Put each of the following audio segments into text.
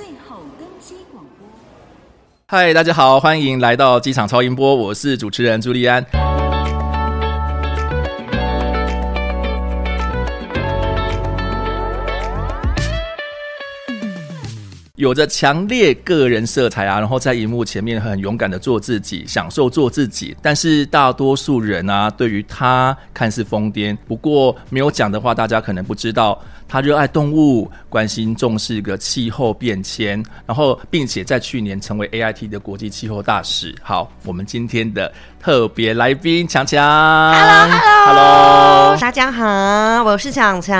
最后登机广播。嗨，大家好，欢迎来到机场超音波，我是主持人朱利安。有着强烈个人色彩啊，然后在荧幕前面很勇敢的做自己，享受做自己。但是大多数人啊，对于他看似疯癫，不过没有讲的话，大家可能不知道。他热爱动物，关心重视个气候变迁，然后并且在去年成为 AIT 的国际气候大使。好，我们今天的特别来宾强强，Hello，Hello，Hello，大家好，我是强强。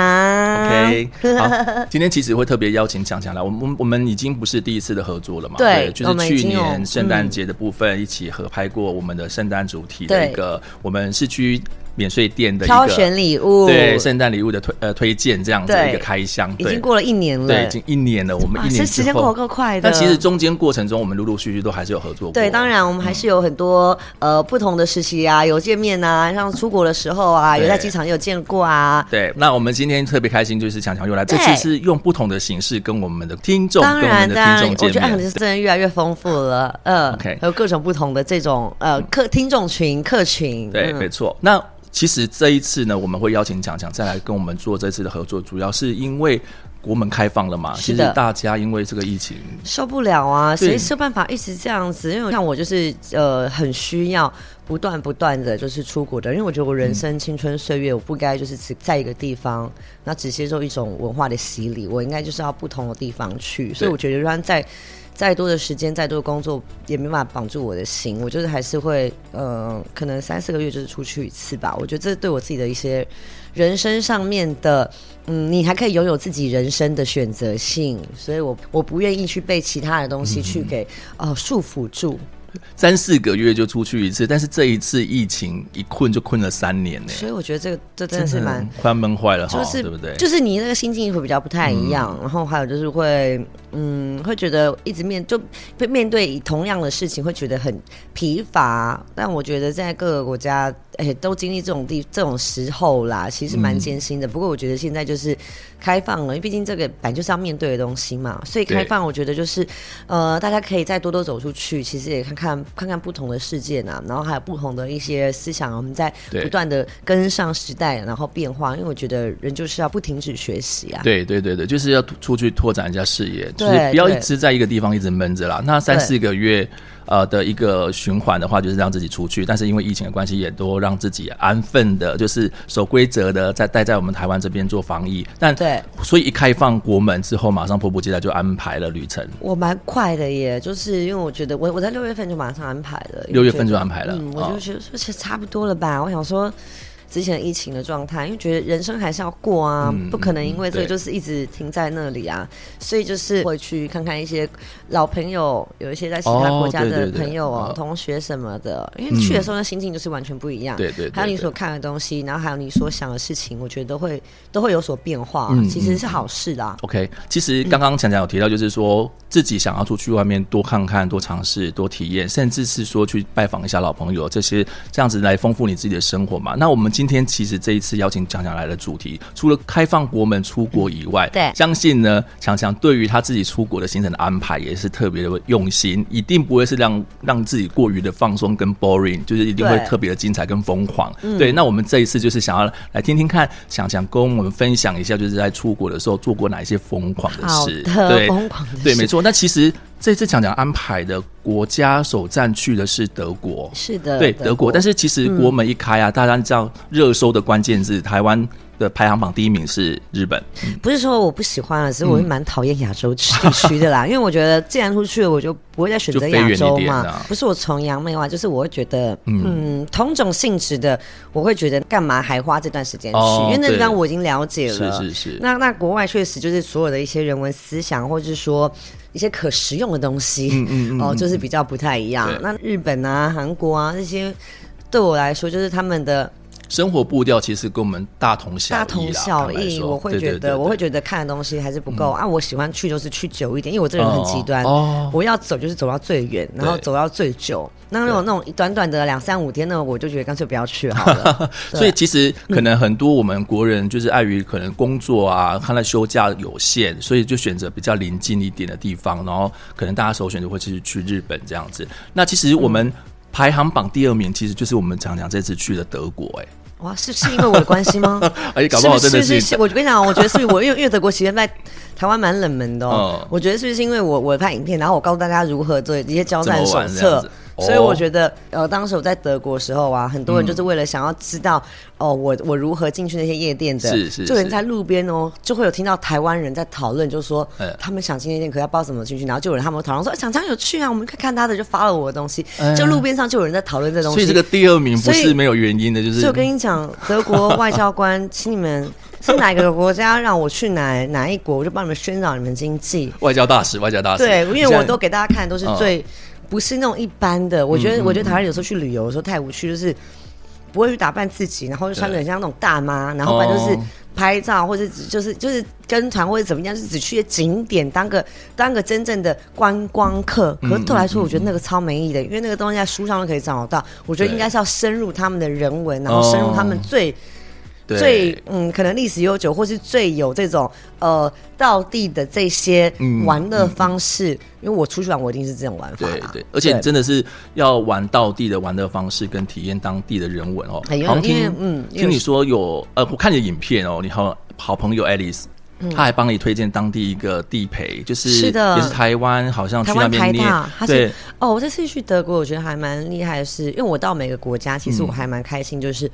OK，好，今天其实会特别邀请强强来，我们我们已经不是第一次的合作了嘛？对，对，就是去年圣诞节的部分一起合拍过我们的圣诞主题的一个，嗯、我们市区。免税店的挑选礼物，对圣诞礼物的推呃推荐这样子一个开箱，已经过了一年了，对，已经一年了。我们一年时间过得够快的。但其实中间过程中，我们陆陆续续都还是有合作过。对，当然我们还是有很多、嗯、呃不同的时期啊，有见面啊，像出国的时候啊，有在机场也有见过啊。对，那我们今天特别开心，就是强强又来，这次是用不同的形式跟我们的听众，跟我们的听众见面。当然，我觉得真的越来越丰富了，嗯，OK，还有各种不同的这种呃客听众群客群。对，嗯、没错。那其实这一次呢，我们会邀请强强再来跟我们做这次的合作，主要是因为国门开放了嘛。其实大家因为这个疫情受不了啊，谁有办法一直这样子？因为像我就是呃，很需要不断不断的就是出国的，因为我觉得我人生青春岁月，我不该就是只在一个地方，那只接受一种文化的洗礼，我应该就是要不同的地方去。所以我觉得，让在。再多的时间，再多的工作，也没办法绑住我的心。我就是还是会，呃，可能三四个月就是出去一次吧。我觉得这对我自己的一些人生上面的，嗯，你还可以拥有自己人生的选择性。所以我我不愿意去被其他的东西去给哦、呃、束缚住。三四个月就出去一次，但是这一次疫情一困就困了三年呢。所以我觉得这个这真的是蛮快闷坏了，就是对不对？就是你那个心境会比较不太一样，嗯、然后还有就是会嗯会觉得一直面就面对同样的事情会觉得很疲乏。但我觉得在各个国家哎、欸、都经历这种地这种时候啦，其实蛮艰辛的。嗯、不过我觉得现在就是开放了，因为毕竟这个本来就是要面对的东西嘛，所以开放我觉得就是呃大家可以再多多走出去，其实也看看。看看看不同的世界呢，然后还有不同的一些思想，我们在不断的跟上时代，然后变化。因为我觉得人就是要不停止学习啊。对对对对，就是要出去拓展一下视野，就是不要一直在一个地方一直闷着啦。那三四个月。呃的一个循环的话，就是让自己出去，但是因为疫情的关系，也都让自己安分的，就是守规则的，在待在我们台湾这边做防疫。但对，所以一开放国门之后，马上迫不及待就安排了旅程。我蛮快的耶，就是因为我觉得我我在六月份就马上安排了，六月份就安排了，嗯，我就觉得说其实差不多了吧。我想说。之前疫情的状态，因为觉得人生还是要过啊，嗯、不可能因为这个就是一直停在那里啊，所以就是会去看看一些老朋友，有一些在其他国家的朋友、哦、同学什么的，因为去的时候那心境就是完全不一样。对对，还有你所看的东西，然后还有你所想的事情，我觉得都会都会有所变化，嗯、其实是好事的、啊。OK，其实刚刚强强有提到，就是说自己想要出去外面多看看、多尝试、多体验，甚至是说去拜访一下老朋友，这些这样子来丰富你自己的生活嘛。那我们今今天其实这一次邀请强强来的主题，除了开放国门出国以外，对，相信呢，强强对于他自己出国的行程的安排也是特别的用心，一定不会是让让自己过于的放松跟 boring，就是一定会特别的精彩跟疯狂。对，对，那我们这一次就是想要来听听看，强强跟我们分享一下，就是在出国的时候做过哪一些疯狂的事，对，疯狂的事，对，没错。那其实。这次强强安排的国家首站去的是德国，是的，对德国。德国，但是其实国门一开啊，嗯、大家知道热搜的关键字，台湾的排行榜第一名是日本。嗯、不是说我不喜欢了，只是我是蛮讨厌亚洲地区的啦，嗯、因为我觉得既然出去了，我就不会再选择亚洲嘛。啊、不是我崇洋媚外，就是我会觉得，嗯，嗯，同种性质的，我会觉得干嘛还花这段时间去？哦、因为那地方我已经了解了。是是是。那那国外确实就是所有的一些人文思想，或者是说。一些可食用的东西，嗯嗯嗯哦，就是比较不太一样。那日本啊、韩国啊这些，对我来说就是他们的生活步调其实跟我们大同小异。大同小异，我会觉得，我会觉得看的东西还是不够、嗯、啊。我喜欢去就是去久一点，因为我这个人很极端，哦、我要走就是走到最远，然后走到最久。那那种那种短短的两三五天呢，我就觉得干脆不要去好了。所以其实可能很多我们国人就是碍于可能工作啊，看来休假有限，所以就选择比较临近一点的地方，然后可能大家首选就会去去日本这样子。那其实我们排行榜第二名，其实就是我们常常这次去的德国、欸。哎，哇，是是因为我的关系吗？哎，搞不好真的是，是，是，是。我跟你讲，我觉得是我因为因为德国其实在台湾蛮冷门的哦。嗯、我觉得是不是因为我我拍影片，然后我告诉大家如何做一些交战手册。所以我觉得，呃，当时我在德国的时候啊，很多人就是为了想要知道，嗯、哦，我我如何进去那些夜店的，是是，是，就连在路边哦，就会有听到台湾人在讨论，就说他们想进夜店，可要不知道怎么进去，然后就有人他们讨论说，想常有趣啊，我们可以看他的，就发了我的东西，就路边上就有人在讨论这东西。所以这个第二名不是没有原因的，就是。所以我跟你讲，德国外交官，请你们 是哪个国家让我去哪哪一国，我就帮你们宣导你们经济。外交大使，外交大使。对，因为我都给大家看，都是最。嗯不是那种一般的，我觉得，我觉得台湾有时候去旅游的时候太无趣，就是不会去打扮自己，然后就穿的很像那种大妈，然后反正就是拍照，或者就是就是跟团或者怎么样，就是只去景点当个当个真正的观光客。可是对我来说，我觉得那个超没意义的，因为那个东西在书上都可以找得到。我觉得应该是要深入他们的人文，然后深入他们最。最嗯，可能历史悠久，或是最有这种呃道地的这些玩乐方式，嗯嗯。因为我出去玩，我一定是这种玩法。对对，而且真的是要玩道地的玩乐方式，跟体验当地的人文哦。好像听嗯，听你说有呃，我看你的影片哦，你好好朋友 Alice，嗯，他还帮你推荐当地一个地陪，就是是的，也是台湾，好像去那边念。他是对哦，我这次去德国，我觉得还蛮厉害的是，因为我到每个国家，其实我还蛮开心，就是。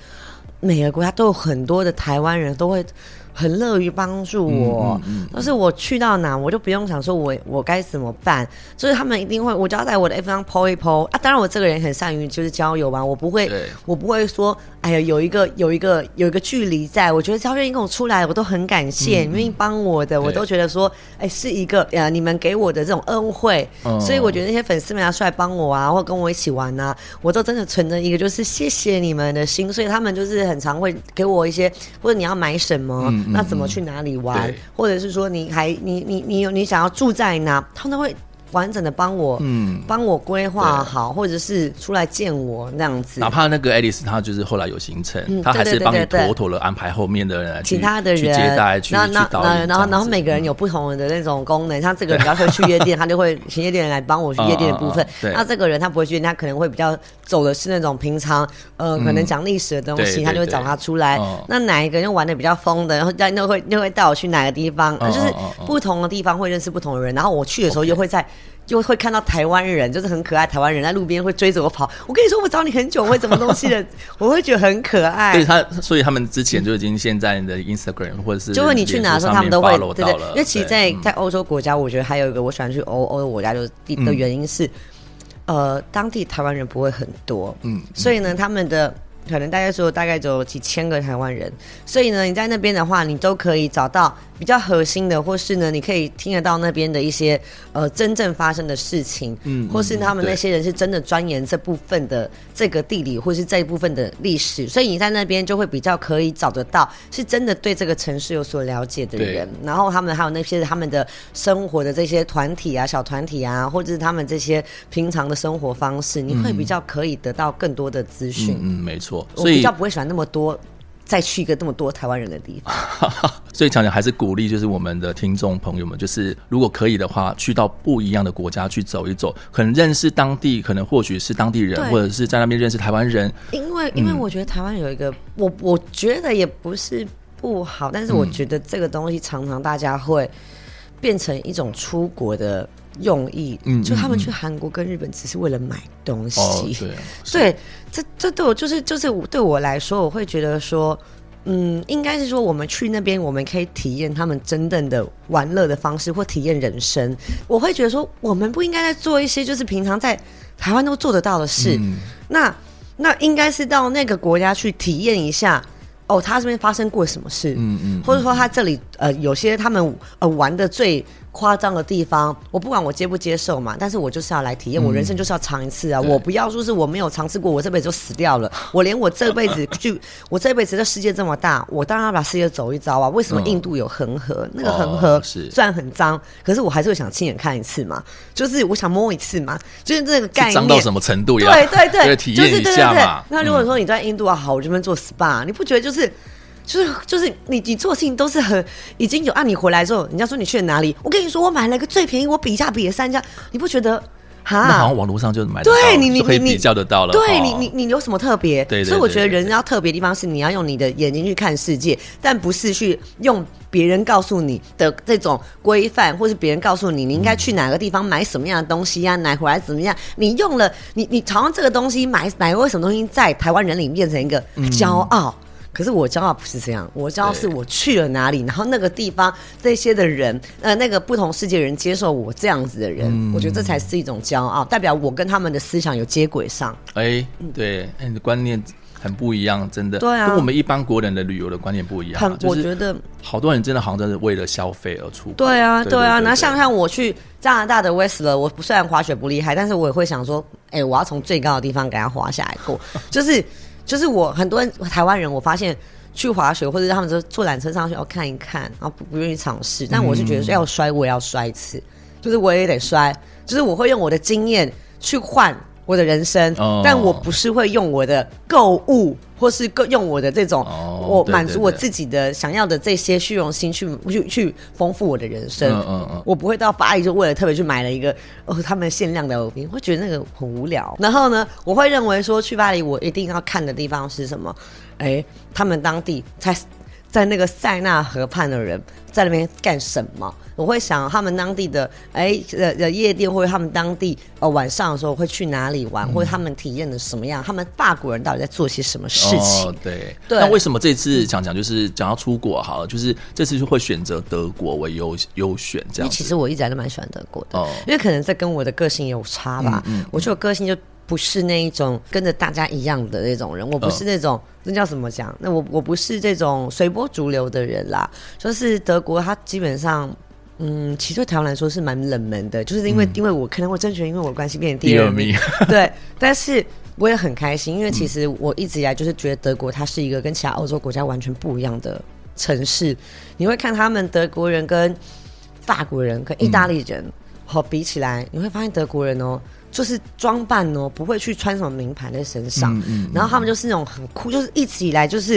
每个国家都有很多的台湾人都会很乐于帮助我，嗯嗯嗯、但是我去到哪，我就不用想说我我该怎么办，就是他们一定会，我就要在我的 F 上 po 一 po 啊。当然我这个人很善于就是交友吧，我不会，我不会说。哎呀，有一个有一个有一个距离在，我觉得只要愿意跟我出来，我都很感谢，愿、嗯、意帮我的，我都觉得说，哎，是一个呃，你们给我的这种恩惠，嗯、所以我觉得那些粉丝们要出来帮我啊，或跟我一起玩啊，我都真的存着一个就是谢谢你们的心，所以他们就是很常会给我一些，或者你要买什么，嗯、那怎么去哪里玩，或者是说你还你你你有你想要住在哪，他们都会。完整的帮我，嗯，帮我规划好，或者是出来见我那样子。哪怕那个爱丽丝，她就是后来有行程，她还是帮你妥妥的安排后面的人，其他的人去接待，去去导演。然后，然后每个人有不同的那种功能，像 这个人比较会去夜店，他就会请夜店人来帮我去夜店的部分。那这个人他不会去，他可能会比较走的是那种平常，呃，可能讲历史的东西，他就会找他出来。那哪一个人玩的比较疯的，然后在那会又会带我去哪个地方？就是不同的地方会认识不同的人，然后我去的时候又会在。就会看到台湾人，就是很可爱台湾人在路边会追着我跑。我跟你说，我找你很久，我会什么东西的，我会觉得很可爱。对他，所以他们之前就已经现在你的 Instagram 或者是，就问你去哪的时候，他们都会对对。因为其实在，在在欧洲国家，我觉得还有一个我喜欢去欧欧洲国家，就是的原因是，嗯、呃，当地台湾人不会很多，嗯，所以呢，他们的。可能大概说大概只有几千个台湾人，所以呢，你在那边的话，你都可以找到比较核心的，或是呢，你可以听得到那边的一些呃真正发生的事情，嗯，或是他们那些人是真的钻研这部分的这个地理，或是这一部分的历史，所以你在那边就会比较可以找得到是真的对这个城市有所了解的人，然后他们还有那些他们的生活的这些团体啊、小团体啊，或者是他们这些平常的生活方式，你会比较可以得到更多的资讯。嗯，嗯，没错。所以我比较不会喜欢那么多，再去一个那么多台湾人的地方。所以强强还是鼓励，就是我们的听众朋友们，就是如果可以的话，去到不一样的国家去走一走，可能认识当地，可能或许是当地人，或者是在那边认识台湾人。因为，因为我觉得台湾有一个，我我觉得也不是不好，但是我觉得这个东西常常大家会变成一种出国的。用意，嗯，就他们去韩国跟日本只是为了买东西，哦、对，对，这这对我就是就是对我来说，我会觉得说，嗯，应该是说我们去那边，我们可以体验他们真正的玩乐的方式或体验人生。我会觉得说，我们不应该在做一些就是平常在台湾都做得到的事，嗯、那那应该是到那个国家去体验一下。哦，他这边发生过什么事？嗯嗯，或者说他这里呃，有些他们呃玩的最夸张的地方，我不管我接不接受嘛，但是我就是要来体验，我人生就是要尝一次啊！嗯、我不要说是我没有尝试过，我这辈子就死掉了。我连我这辈子就 我这辈子的世界这么大，我当然要把世界走一遭啊！为什么印度有恒河？嗯、那个恒河虽然很脏，可是我还是会想亲眼看一次嘛，就是我想摸一次嘛，就是这个概念。脏到什么程度呀？对对对，体验一下嘛。那如果说你在印度啊，好，我这边做 SPA，你不觉得就是？就是就是你你做事情都是很已经有啊，你回来之后，人家说你去了哪里？我跟你说，我买了一个最便宜，我比价比了三家，你不觉得？哈，那好像网络上就买得到，对你你可以比较得到了。对你你你有什么特别？对，所以我觉得人要特别的地方是你要用你的眼睛去看世界，但不是去用别人告诉你的这种规范，或是别人告诉你你应该去哪个地方买什么样的东西呀、啊，买回来怎么样？你用了你你好像这个东西买买过什么东西，在台湾人里面变成一个骄傲。嗯可是我骄傲不是这样，我骄傲是我去了哪里，然后那个地方这些的人，呃，那个不同世界的人接受我这样子的人，嗯、我觉得这才是一种骄傲，代表我跟他们的思想有接轨上。哎、欸，对，哎、欸，你的观念很不一样，真的，对啊，跟我们一般国人的旅游的观念不一样。我觉得好多人真的好像真的为了消费而出。对啊，对啊，然后像像我去加拿大的 Whistler，我虽然滑雪不厉害，但是我也会想说，哎、欸，我要从最高的地方给他滑下来过，就是就是我很多人台湾人，我发现。去滑雪，或者他们说坐缆车上去，要看一看，然后不不愿意尝试。但我是觉得要摔，我也要摔一次，就是我也得摔，就是我会用我的经验去换我的人生，但我不是会用我的购物，或是用我的这种，哦、我满足我自己的想要的这些虚荣心去去去丰富我的人生。嗯嗯嗯、我不会到巴黎就为了特别去买了一个哦他们限量的耳钉，会觉得那个很无聊。然后呢，我会认为说去巴黎我一定要看的地方是什么？哎，他们当地在在那个塞纳河畔的人在那边干什么？我会想他们当地的哎呃呃夜店，或者他们当地呃晚上的时候会去哪里玩，嗯、或者他们体验的什么样？他们法国人到底在做些什么事情？哦、对，对。那为什么这次讲讲就是讲要出国好了，就是这次就会选择德国为优优选这样？其实我一直还是蛮喜欢德国的，哦、因为可能这跟我的个性有差吧。嗯，嗯，我觉得我个性就。不是那一种跟着大家一样的那种人，我不是那种，哦、那叫什么讲？那我我不是这种随波逐流的人啦。就是德国，它基本上，嗯，其实对台湾来说是蛮冷门的，就是因为、嗯、因为我可能我真觉得因为我关系变成第二名，对。但是我也很开心，因为其实我一直以来就是觉得德国它是一个跟其他欧洲国家完全不一样的城市。你会看他们德国人跟法国人跟意大利人好、嗯、比起来，你会发现德国人哦。就是装扮哦，不会去穿什么名牌在身上，嗯嗯、然后他们就是那种很酷，就是一直以来就是，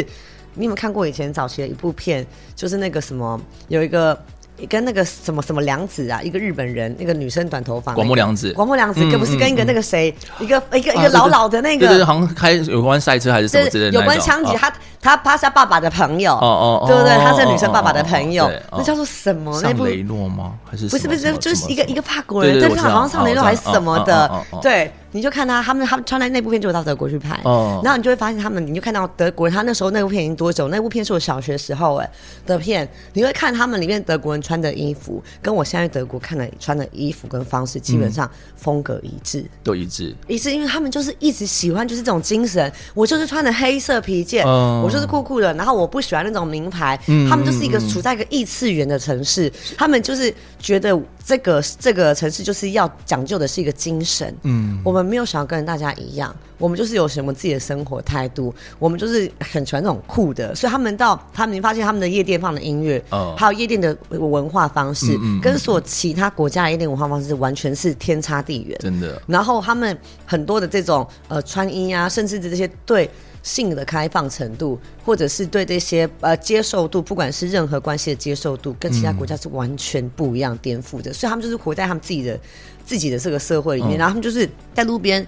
你有没有看过以前早期的一部片，就是那个什么有一个。跟那个什么什么良子啊，一个日本人，那个女生短头发，广末凉子，广末凉子，可不是跟一个那个谁，一个一个一个老老的那个，对对，好像开有关赛车还是什么之类的，有关枪击，他他他是他爸爸的朋友，哦哦，对不对？他是女生爸爸的朋友，那叫做什么？那部雷诺吗？还是不是不是，就是一个一个法国人，但是好像上雷诺还是什么的，对。你就看他，他们他们穿的那部片就到德国去拍，哦，然后你就会发现他们，你就看到德国人，他那时候那部片已经多久？那部片是我小学时候哎的片，你会看他们里面德国人穿的衣服，跟我现在德国看的穿的衣服跟方式基本上风格一致，都一致，一致，因为他们就是一直喜欢就是这种精神，我就是穿的黑色皮件，我就是酷酷的，然后我不喜欢那种名牌，他们就是一个处在一个异次元的城市，他们就是觉得这个这个城市就是要讲究的是一个精神，嗯，我们。没有想要跟大家一样，我们就是有什么自己的生活态度，我们就是很喜欢这种酷的，所以他们到他们，你发现他们的夜店放的音乐，哦，还有夜店的文化方式，嗯嗯嗯，跟所有其他国家的夜店文化方式完全是天差地远，真的。然后他们很多的这种呃穿衣啊，甚至这些对性的开放程度，或者是对这些呃接受度，不管是任何关系的接受度，跟其他国家是完全不一样、颠覆的。嗯、所以他们就是活在他们自己的。自己的这个社会里面，然后他们就是在路边，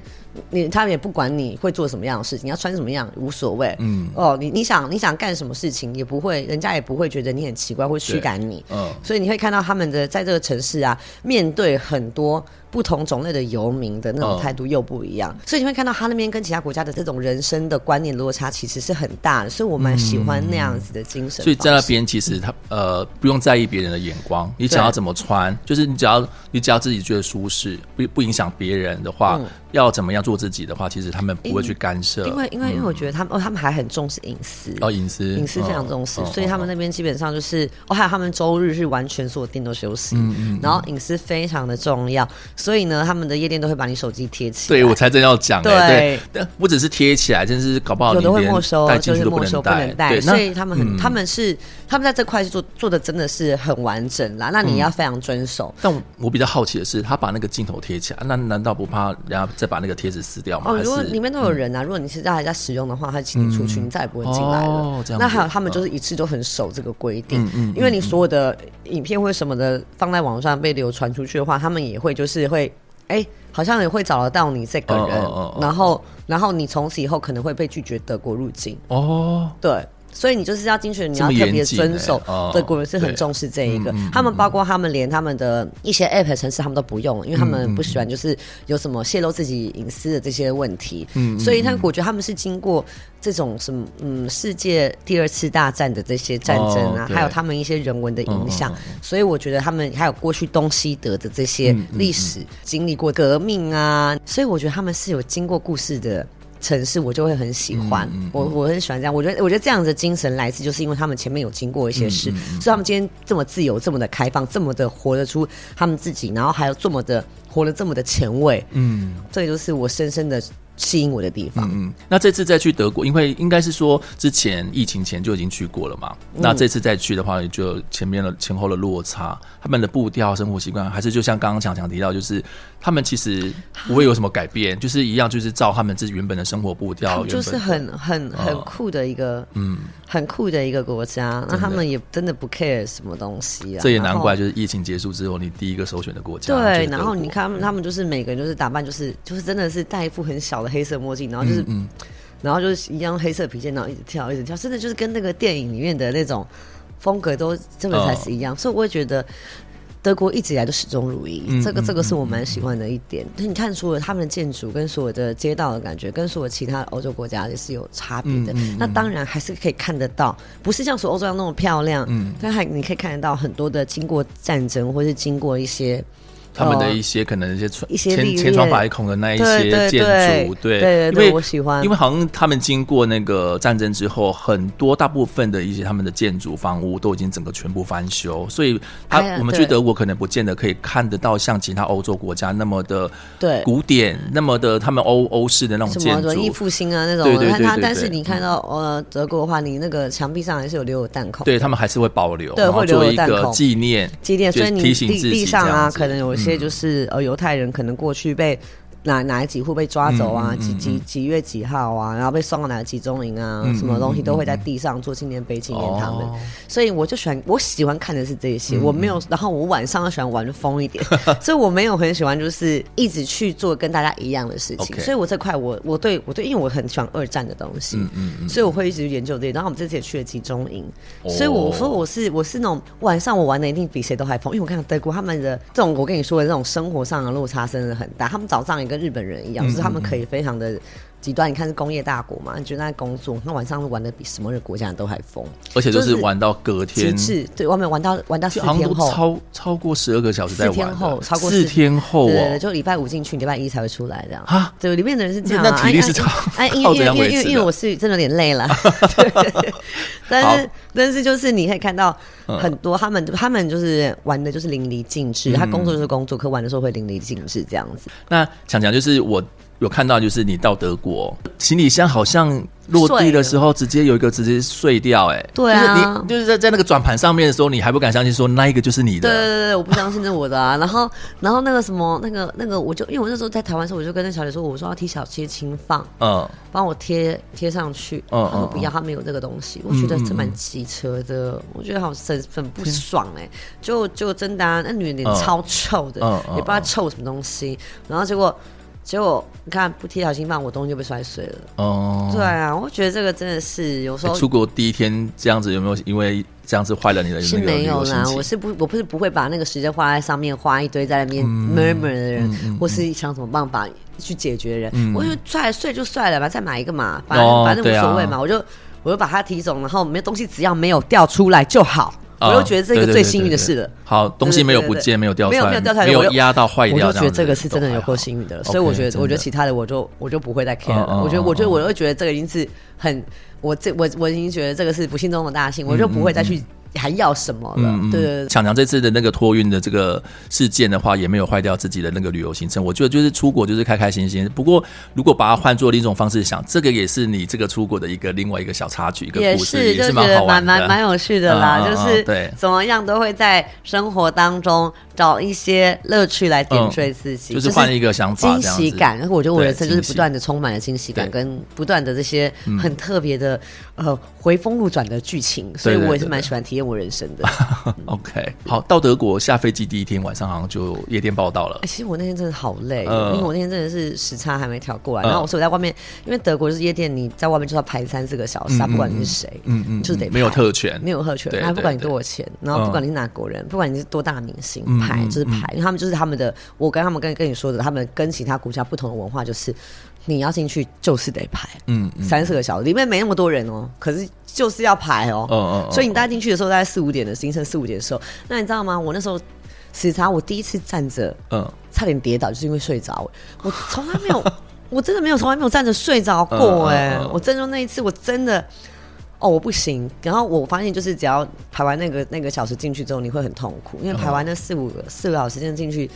你他们也不管你会做什么样的事情，你要穿什么样无所谓。嗯，哦，你你想你想干什么事情也不会，人家也不会觉得你很奇怪会驱赶你。嗯，所以你会看到他们的在这个城市啊，面对很多。不同种类的游民的那种态度又不一样，哦、所以你会看到他那边跟其他国家的这种人生的观念落差其实是很大的，所以我蛮喜欢那样子的精神。所以在那边其实他呃不用在意别人的眼光，你想要怎么穿，就是你只要你只要自己觉得舒适，不不影响别人的话，嗯、要怎么样样做自己的话，其实他们不会去干涉。因为因为因为我觉得他们哦，他们还很重视隐私。哦，隐私。隐私非常重视，所以他们那边基本上就是哦，还有他们周日是完全所有店都休息，嗯嗯，然后隐私非常的重要，所以呢，他们的夜店都会把你手机贴起来。对，我才真要讲，对，但不只是贴起来，真是搞不好有的会没收，就是没收不能带，所以他们很他们是他们在这块做做的真的是很完整啦。那你要非常遵守。但我比较好奇的是，他把那个镜头贴起来，那难道不怕人家再把那个贴纸撕掉吗？哦，如果里面都有人啊，如果你是在还在使用的话，他请你出去，你再也不会进来了。那还有他们就是一次都很守这个规定，嗯因为你所有的影片或什么的放在网上被流传出去的话，他们也会就是会，哎，好像也会找得到你这个人，然后然后你从此以后可能会被拒绝德国入境。哦，对。所以你就是要进去，你要特别遵守。德国人是很重视这一个，嗯、他们包括他们连他们的一些 app 城市他们都不用，因为他们不喜欢就是有什么泄露自己隐私的这些问题。嗯，所以他我觉得他们是经过这种什么嗯世界第二次大战的这些战争啊，哦、还有他们一些人文的影响，嗯、所以我觉得他们还有过去东西德的这些历史经历过革命啊，所以我觉得他们是有经过故事的。城市我就会很喜欢，嗯嗯、我我很喜欢这样。我觉得我觉得这样子的精神来自，就是因为他们前面有经过一些事，所以他们今天这么自由、这么的开放、这么的活得出他们自己，然后还有这么的活得这么的前卫。嗯，这就是我深深的。吸引我的地方。嗯，那这次再去德国，因为应该是说之前疫情前就已经去过了嘛。嗯、那这次再去的话，就前面的前后的落差，他们的步调、生活习惯，还是就像刚刚强强提到，就是他们其实不会有什么改变，就是一样，就是照他们自己原本的生活步调，就是很很很酷的一个，嗯，很酷的一个国家。那他们也真的不 care 什么东西啊。这也难怪，就是疫情结束之后，你第一个首选的国家。对，然后你看他们，他们就是每个人就是打扮，就是就是真的是戴一副很小的黑色墨镜，然后就是，嗯嗯、然后就是一样黑色皮鞋，然后一直跳，一直跳，真的就是跟那个电影里面的那种风格都真的才是一样，哦、所以我会觉得德国一直以来都始终如一，嗯、这个这个是我蛮喜欢的一点。那、嗯嗯、你看，除了他们的建筑跟所有的街道的感觉，跟所有其他欧洲国家也是有差别的。那当然还是可以看得到，不是像所有欧洲那么漂亮，嗯，但还你可以看得到很多的经过战争或是经过一些。他们的一些可能一些千千疮百孔的那一些建筑，对，对，因为我喜欢，因为好像他们经过那个战争之后，很多大部分的一些他们的建筑房屋都已经整个全部翻修，所以他我们去德国可能不见得可以看得到像其他欧洲国家那么的对。古典，那么的他们欧欧式的那种建筑，文艺复兴啊那种，对对对。但是你看到呃德国的话，你那个墙壁上还是有留有弹孔，对他们还是会保留，对，会留有弹孔。纪念纪念，所以你提醒自己地上啊可能有。这些就是呃，犹太人可能过去被。哪哪几户被抓走啊？几几几月几号啊？然后被送到哪个集中营啊？什么东西都会在地上做纪念碑纪念他们。所以我就喜欢，我喜欢看的是这些。我没有，然后我晚上喜欢玩疯一点，所以我没有很喜欢就是一直去做跟大家一样的事情。所以我这块我我对我对，因为我很喜欢二战的东西，所以我会一直研究这些。然后我们这次也去了集中营，所以我说我是我是那种晚上我玩的一定比谁都还疯，因为我看到德国他们的这种我跟你说的这种生活上的落差真的很大。他们早上一个。跟日本人一样，就是他们可以非常的极端。你看是工业大国嘛，你觉得在工作，那晚上玩的比什么国家都还疯，而且就是玩到隔天，极致对，外面玩到玩到四天后，超超过十二个小时在玩，四天后超过四天后，对，就礼拜五进去，礼拜一才会出来这样。啊。对，里面的人是这样，那体力是超，哎，因为因为因为因为我是真的有点累了，但是但是就是你可以看到很多他们他们就是玩的就是淋漓尽致，他工作就是工作，可玩的时候会淋漓尽致这样子。那强强就是我。有看到，就是你到德国，行李箱好像落地的时候，直接有一个直接碎掉，哎，对啊，就是你就是在在那个转盘上面的时候，你还不敢相信说那一个就是你的，对对对，我不相信是我的啊。然后然后那个什么那个那个，我就因为我那时候在台湾的时候，我就跟那小姐说，我说要贴小贴轻放，嗯，帮我贴贴上去，嗯，他说不要，他没有这个东西，我觉得这蛮机车的，我觉得好很很不爽哎，就就真的啊，那女人脸超臭的，也不知道臭什么东西，然后结果。结果你看不贴条心放，我东西就被摔碎了。哦，对啊，我觉得这个真的是有时候、欸、出国第一天这样子有没有因为这样子坏了你的？是没有啦，我是不我不是不会把那个时间花在上面，花一堆在那边 murmur 的人，嗯嗯、或是想什么办法去解决人。嗯、我就摔碎就碎了吧，再买一个嘛，反正、哦、反正无所谓嘛，啊、我就我就把它提走，然后没东西只要没有掉出来就好。我又觉得这个最幸运的事了。好，东西没有不见，没有掉出来，没有掉出来，没有压到坏掉，我就觉得这个是真的有够幸运的了。所以我觉得，我觉得其他的我就我就不会再 care 了。我觉得，我觉得，我又觉得这个已经是很，我这我我已经觉得这个是不幸中的大幸，我就不会再去。还要什么了？嗯、对，对，对，强强这次的那个托运的这个事件的话，也没有坏掉自己的那个旅游行程。我觉得就是出国就是开开心心。不过如果把它换做另一种方式想，这个也是你这个出国的一个另外一个小插曲，一个故事，也是蛮好玩的，蛮蛮有趣的啦。嗯、就是对，怎么样都会在生活当中。找一些乐趣来点缀自己，就是换一个想法，惊喜感。然后我觉得我人生就是不断的充满了惊喜感，跟不断的这些很特别的呃回峰路转的剧情，所以我也是蛮喜欢体验我人生的。OK，好，到德国下飞机第一天晚上好像就夜店报道了。其实我那天真的好累，因为我那天真的是时差还没调过来，然后我是我在外面，因为德国就是夜店，你在外面就要排三四个小时，不管你是谁，嗯嗯，就是得没有特权，没有特权，那不管你多少钱，然后不管你是哪国人，不管你是多大明星。排就是排，因为他们就是他们的。我跟他们跟跟你说的，他们跟其他国家不同的文化就是，你要进去就是得排，嗯，三四个小时，里面没那么多人哦，可是就是要排哦，嗯嗯，所以你大概进去的时候大概四五点的凌晨四五点的时候，那你知道吗？我那时候时差，我第一次站着，嗯，差点跌倒，就是因为睡着。我从来没有，我真的没有从来没有站着睡着过哎，我真的那一次我真的。哦，我不行。然后我发现，就是只要排完那个那个小时进去之后，你会很痛苦，因为排完那四五个四个小时间进去，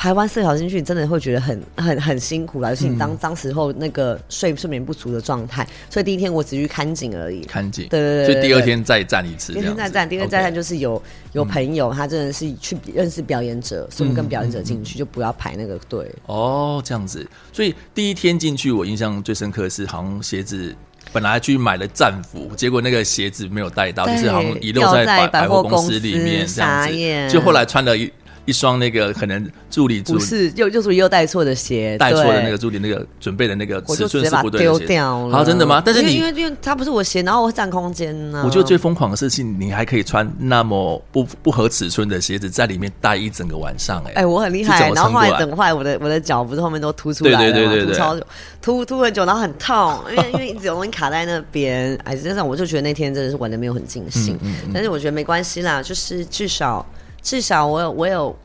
排完四个小时进去，你真的会觉得很很很辛苦啦。尤其你当当时候那个睡睡眠不足的状态，所以第一天我只去看景而已。看景，对对对。所以第二天再站一次。第二天再站，第二天再站就是有有朋友，他真的是去认识表演者，所以我们跟表演者进去，就不要排那个队。哦，这样子。所以第一天进去，我印象最深刻的是，好像鞋子。本来去买了战服，结果那个鞋子没有带到，就是好像遗漏在百百货公司里面这样子。就后来穿了一。一双那个可能助理助不是又又是又带错的鞋，带错的那个助理那个准备的那个尺寸是不对的，丢掉了。好，真的吗？但是你因为因为它不是我鞋，然后我占空间呢。我觉得最疯狂的事情，你还可以穿那么不不合尺寸的鞋子在里面待一整个晚上，哎哎，我很厉害。然后后来等坏我的我的脚不是后面都凸出来了，对对对对，凸超久，凸凸很久，然后很痛，因为 因为一直有东西卡在那边。哎，实际上我就觉得那天真的是玩的没有很尽兴，但是我觉得没关系啦，就是至少至少我有我有。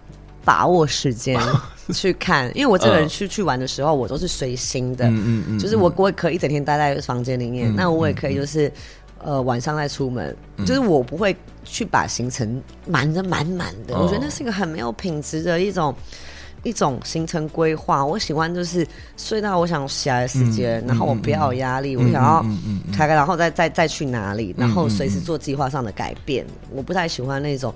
把握时间 去看，因为我这个人去去玩的时候，我都是随心的，嗯嗯就是我我也可以一整天待在房间里面，那我也可以就是呃晚上再出门，就是我不会去把行程瞒得满满的，我觉得那是一个很没有品质的一种一种行程规划。我喜欢就是睡到我想起来的时间，然后我不要有压力，我想要开开，然后再再再去哪里，然后随时做计划上的改变。我不太喜欢那种。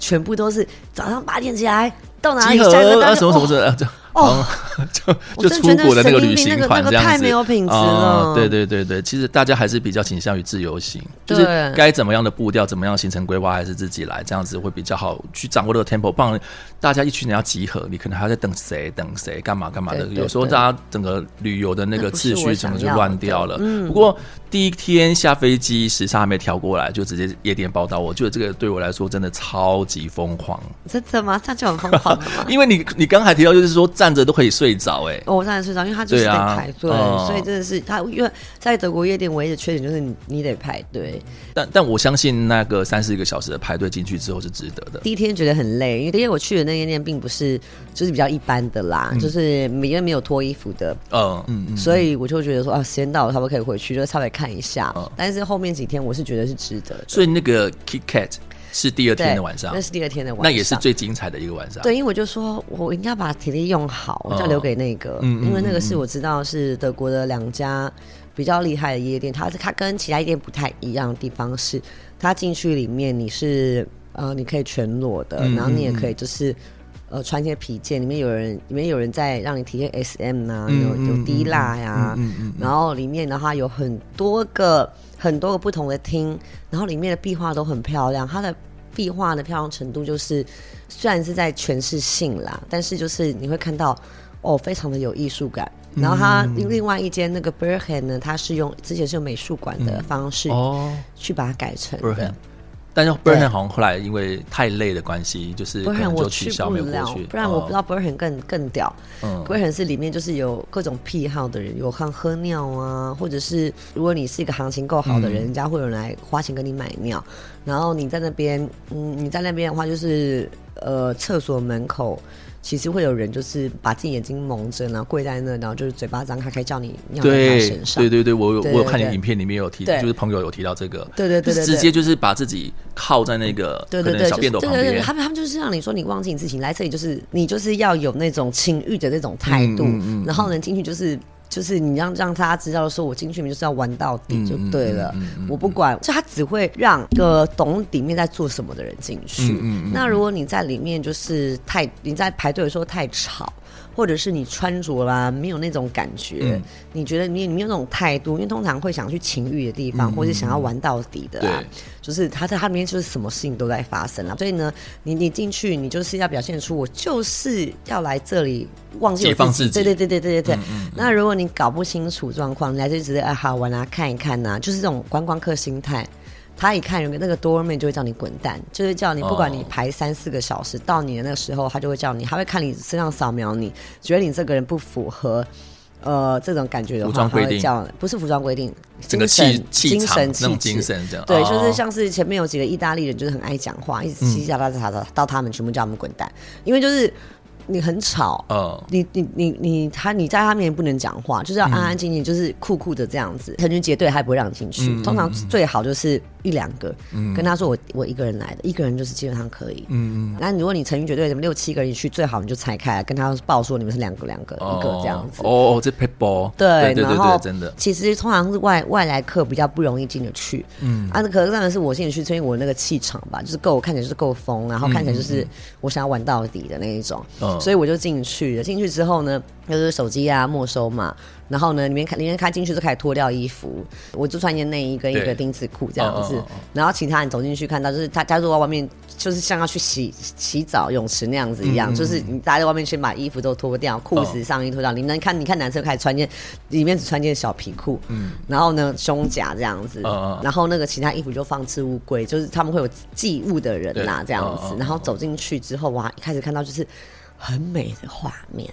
全部都是早上八点起来到哪里？集合啊，什么什么的，就哦，就就出国的那个旅行团这样子，太没有品质了。对对对对，其实大家还是比较倾向于自由行，就是该怎么样的步调，怎么样行程规划，还是自己来，这样子会比较好去掌握这个 tempo。不然大家一群人要集合，你可能还要在等谁等谁，干嘛干嘛的。有时候大家整个旅游的那个秩序整个就乱掉了。嗯，不过。第一天下飞机，时差还没调过来，就直接夜店报道。我觉得这个对我来说真的超级疯狂。真的吗？这样就很疯狂 因为你你刚才提到，就是说站着都可以睡着，哎，哦我站着睡着，因为他就是得排队，啊、所以真的是他。因为在德国夜店唯一的缺点就是你你得排队。但但我相信那个三四个小时的排队进去之后是值得的。第一天觉得很累，因为第一天我去的那夜店并不是就是比较一般的啦，嗯、就是因为没有脱衣服的，嗯嗯，嗯所以我就觉得说啊，时间到了，差不多可以回去，就稍微看一下。嗯、但是后面几天我是觉得是值得的。所以那个 KitKat 是第二天的晚上，那是第二天的晚上，那也是最精彩的一个晚上。对，因为我就说我应该把体力用好，我就要留给那个，嗯、因为那个是我知道是德国的两家比较厉害的夜店，它它跟其他夜店不太一样的地方是，它进去里面你是呃你可以全裸的，嗯、然后你也可以就是。呃，穿一些皮件，里面有人，里面有人在让你体验 SM 呐、啊，有有滴蜡呀，然后里面的话有很多个很多个不同的厅，然后里面的壁画都很漂亮，它的壁画的漂亮程度就是虽然是在诠释性啦，但是就是你会看到哦，非常的有艺术感。然后它另外一间那个 Berghain 呢，它是用之前是用美术馆的方式哦。去把它改成的。但是 Burnham 好像后来因为太累的关系，就是可能就取消没有过去。不然我不知道 Burnham 更更屌。嗯，Burnham 是里面就是有各种癖好的人，有看喝尿啊，或者是如果你是一个行情够好的人，嗯、人家会有人来花钱给你买尿。然后你在那边，嗯，你在那边的话，就是呃，厕所门口。其实会有人就是把自己眼睛蒙着，然后跪在那，然后就是嘴巴张开，可以叫你尿在他身上。对对对，我有我有看你影片里面有提，就是朋友有提到这个。对对对，直接就是把自己靠在那个对对对小便斗旁边。对对对，他们他们就是让你说你忘记你自己来这里，就是你就是要有那种情欲的那种态度，然后呢进去就是。就是你让让他知道说，我进去里面就是要玩到底就对了。我不管，就他只会让个懂里面在做什么的人进去。那如果你在里面就是太你在排队的时候太吵，或者是你穿着啦没有那种感觉，嗯、你觉得你你没有那种态度，因为通常会想去情欲的地方，嗯、或者是想要玩到底的、就是他在他里面就是什么事情都在发生啊。所以呢，你你进去，你就是要表现出我就是要来这里。忘记我自己，对对对对对对对。嗯嗯、那如果你搞不清楚状况，你来这里只是啊好玩啊，看一看呐、啊，就是这种观光客心态。他一看有个那个 doorman 就会叫你滚蛋，就是叫你不管你排三四个小时，哦、到你的那个时候，他就会叫你，他会看你身上扫描你，觉得你这个人不符合呃这种感觉的话，他会叫不是服装规定，整个气精神气精神这样。对，就是像是前面有几个意大利人，就是很爱讲话，一直叽叽喳喳喳喳到他们全部叫他们滚蛋，因为就是。你很吵，嗯，你你你你他你在他面前不能讲话，就是要安安静静，就是酷酷的这样子。成群结队他也不会让你进去，通常最好就是一两个，跟他说我我一个人来的，一个人就是基本上可以。嗯嗯。那如果你成群结队什么六七个人去，最好你就拆开，跟他报说你们是两个两个一个这样子。哦哦，这 people 对，然后真的，其实通常是外外来客比较不容易进得去。嗯，啊，可是当然是我进得去，所以我那个气场吧，就是够看起来就是够疯，然后看起来就是我想要玩到底的那一种。所以我就进去了。进去之后呢，就是手机啊没收嘛。然后呢，里面开里面开进去就开始脱掉衣服。我就穿一件内衣跟一个丁字裤这样子。然后其他人走进去看到，就是他他坐在外面，就是像要去洗洗澡泳池那样子一样。嗯、就是你大家在外面先把衣服都脱掉，裤子上衣脱掉。你能看你看男生开始穿件，里面只穿件小皮裤。嗯。然后呢，胸甲这样子。嗯、然后那个其他衣服就放置物柜，就是他们会有寄物的人啦、啊、这样子。然后走进去之后，哇，一开始看到就是。很美的画面，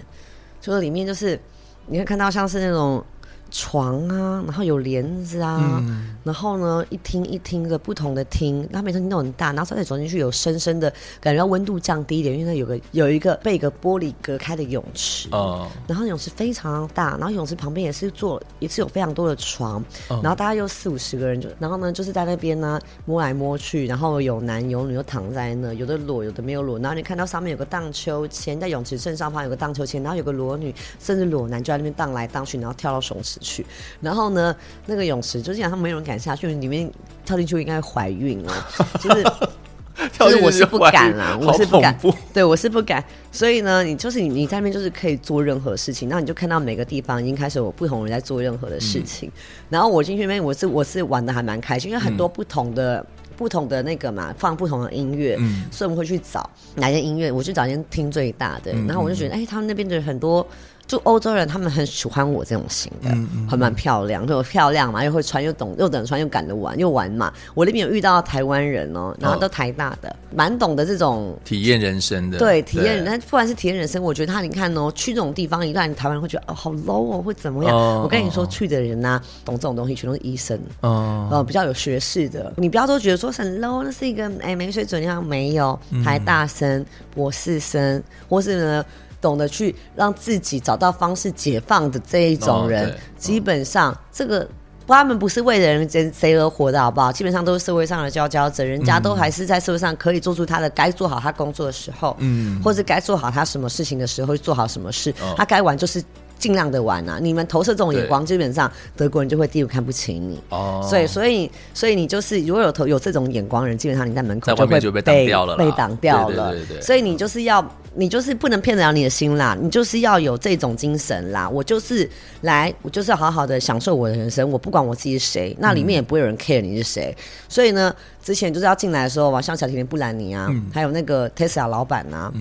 就是里面就是你会看到像是那种。床啊，然后有帘子啊，嗯、然后呢，一厅一厅的不同的厅，它每层厅都很大，然后再走进去有深深的感觉，温度降低一点，因为那有个有一个被一个玻璃隔开的泳池，哦，然后泳池非常大，然后泳池旁边也是坐，也是有非常多的床，哦、然后大概有四五十个人就，然后呢就是在那边呢摸来摸去，然后有男有女就躺在那，有的裸有的没有裸，然后你看到上面有个荡秋千，在泳池正上方有个荡秋千，然后有个裸女甚至裸男就在那边荡来荡去，然后跳到泳池。去，然后呢，那个泳池就这样，他没有人敢下去，里面跳进去应该怀孕了，就是，就是我是不敢啦，我是不敢，对我是不敢，所以呢，你就是你你在那边就是可以做任何事情，然后你就看到每个地方已经开始有不同人在做任何的事情，嗯、然后我进去那边我是我是玩的还蛮开心，因为很多不同的、嗯、不同的那个嘛，放不同的音乐，嗯、所以我们会去找哪些音乐，我去找一间厅最大的，嗯、然后我就觉得，哎，他们那边的很多。就欧洲人，他们很喜欢我这种型的，嗯嗯、还蛮漂亮，就漂亮嘛，又会穿，又懂，又懂穿，又敢得玩，又玩嘛。我那边有遇到台湾人哦，然后都台大的，蛮、哦、懂得这种体验人生的。对，体验，但不管是体验人生，我觉得他，你看哦，去这种地方，一旦台湾人会觉得哦，好 low 哦，会怎么样？哦、我跟你说，去的人呐、啊，懂这种东西，全都是医生，哦、呃，比较有学识的。你不要都觉得说很 low，那是一个哎没水准，像没有台大生、博士生，或是呢。懂得去让自己找到方式解放的这一种人，基本上这个他们不是为了人间谁而活的好不好？基本上都是社会上的佼佼者，人家都还是在社会上可以做出他的该做好他工作的时候，嗯，或者该做好他什么事情的时候，做好什么事，哦、他该玩就是。尽量的玩啊！你们投射这种眼光，基本上德国人就会第一个看不起你。哦，所以所以所以你就是如果有投有这种眼光人，基本上你在门口就会被挡掉了，被挡掉了。对对对。所以你就是要，你就是不能骗得了你的心啦，你就是要有这种精神啦。我就是来，我就是要好好的享受我的人生，我不管我自己是谁，那里面也不会有人 care 你是谁。所以呢，之前就是要进来的时候，像小甜甜布兰妮啊，还有那个 Tesla 老板啊，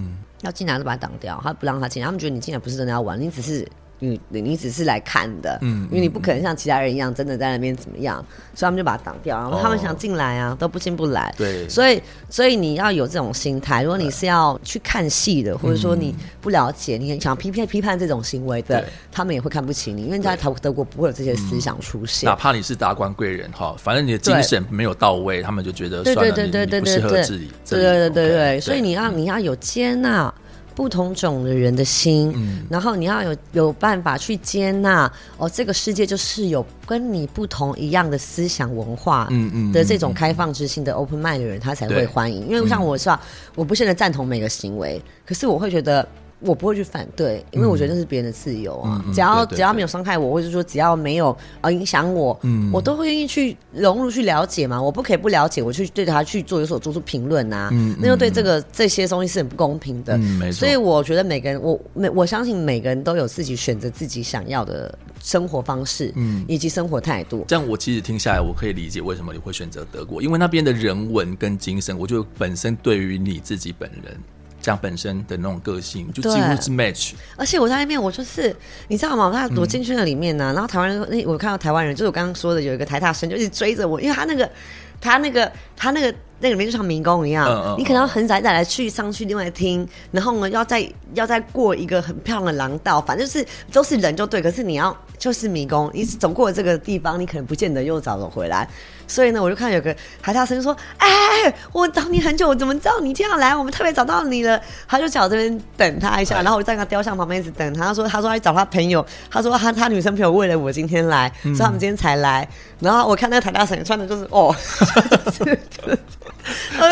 要进来就把他挡掉，他不让他进来，他们觉得你进来不是真的要玩，你只是。你你只是来看的，嗯，因为你不可能像其他人一样真的在那边怎么样，所以他们就把它挡掉，然后他们想进来啊，都不进不来，对，所以所以你要有这种心态，如果你是要去看戏的，或者说你不了解，你想批判批判这种行为的，他们也会看不起你，因为在德德国不会有这些思想出现，哪怕你是达官贵人哈，反正你的精神没有到位，他们就觉得算了，对对对对对对，不适合自己，对对对对对，所以你要你要有接纳。不同种的人的心，嗯、然后你要有有办法去接纳哦，这个世界就是有跟你不同一样的思想文化，嗯嗯的这种开放之心的 open mind 的人，他才会欢迎。因为像我是吧，嗯、我不是很赞同每个行为，可是我会觉得。我不会去反对，因为我觉得那是别人的自由啊。只要只要没有伤害我，或者说只要没有呃影响我，嗯，我都会愿意去融入、去了解嘛。我不可以不了解，我去对他去做有所做出评论啊。嗯，那就对这个这些东西是很不公平的。所以我觉得每个人，我每我相信每个人都有自己选择自己想要的生活方式，嗯，以及生活态度。这样我其实听下来，我可以理解为什么你会选择德国，因为那边的人文跟精神，我觉得本身对于你自己本人。像本身的那种个性，就几乎是 match。而且我在那边，我就是你知道吗？他躲进去那里面呢，嗯、然后台湾人，那我看到台湾人，就是我刚刚说的，有一个台大生就一直追着我，因为他那个，他那个，他那个。那里面就像迷宫一样，嗯嗯、你可能要很窄窄的去上去另外听，然后呢，要再要再过一个很漂亮的廊道，反正就是都是人就对。可是你要就是迷宫，你走过了这个地方，你可能不见得又找得回来。所以呢，我就看有个海大生说：“哎，我找你很久，我怎么知道你这样来？我们特别找到你了。”他就叫我这边等他一下，然后我就在那雕像旁边一直等他。他说：“他说他去找他朋友，他说他他女生朋友为了我今天来，嗯、所以他们今天才来。”然后我看那个台大生穿的就是哦。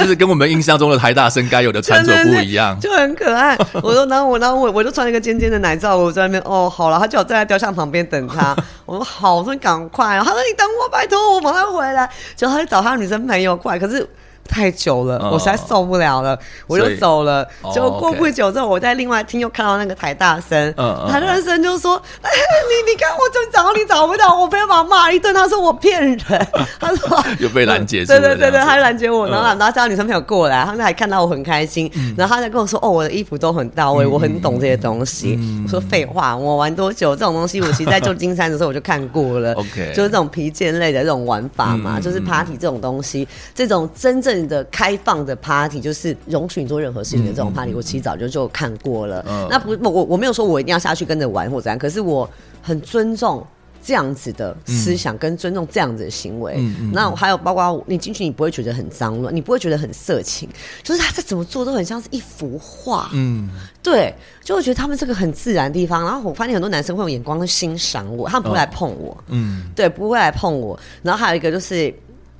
就是跟我们印象中的台大生该有的穿着不一样，就很可爱。我说，然后我，然后我，我就穿了一个尖尖的奶罩，我在那边。哦，好了，他叫我站在雕像旁边等他。我说好，我说赶快。他说你等我，拜托我马上回来。就他去找他女生朋友过来，可是。太久了，我实在受不了了，我就走了。结果过不久之后，我在另外厅又看到那个台大生，台大生就说：“ 哎，你你看，我就找你找不到，我朋友把他骂一顿，他说我骗人。”他说又被拦截，对对对对，他拦截我，然后然后叫女生朋友过来，他们还看到我很开心，然后他就跟我说：“哦，我的衣服都很到位，我很懂这些东西。”我说：“废话，我玩多久？这种东西我其实在旧金山的时候我就看过了。OK，就是这种皮件类的这种玩法嘛，就是 party 这种东西，这种真正。的开放的 party 就是容许你做任何事情的这种 party，我其实早就就看过了。嗯、那不，我我没有说我一定要下去跟着玩或怎样，可是我很尊重这样子的思想，跟尊重这样子的行为。嗯、那还有包括你进去，你不会觉得很脏乱，你不会觉得很色情，就是他这怎么做都很像是一幅画。嗯，对，就会觉得他们这个很自然的地方。然后我发现很多男生会用眼光去欣赏我，他们不会来碰我。嗯，对，不会来碰我。然后还有一个就是。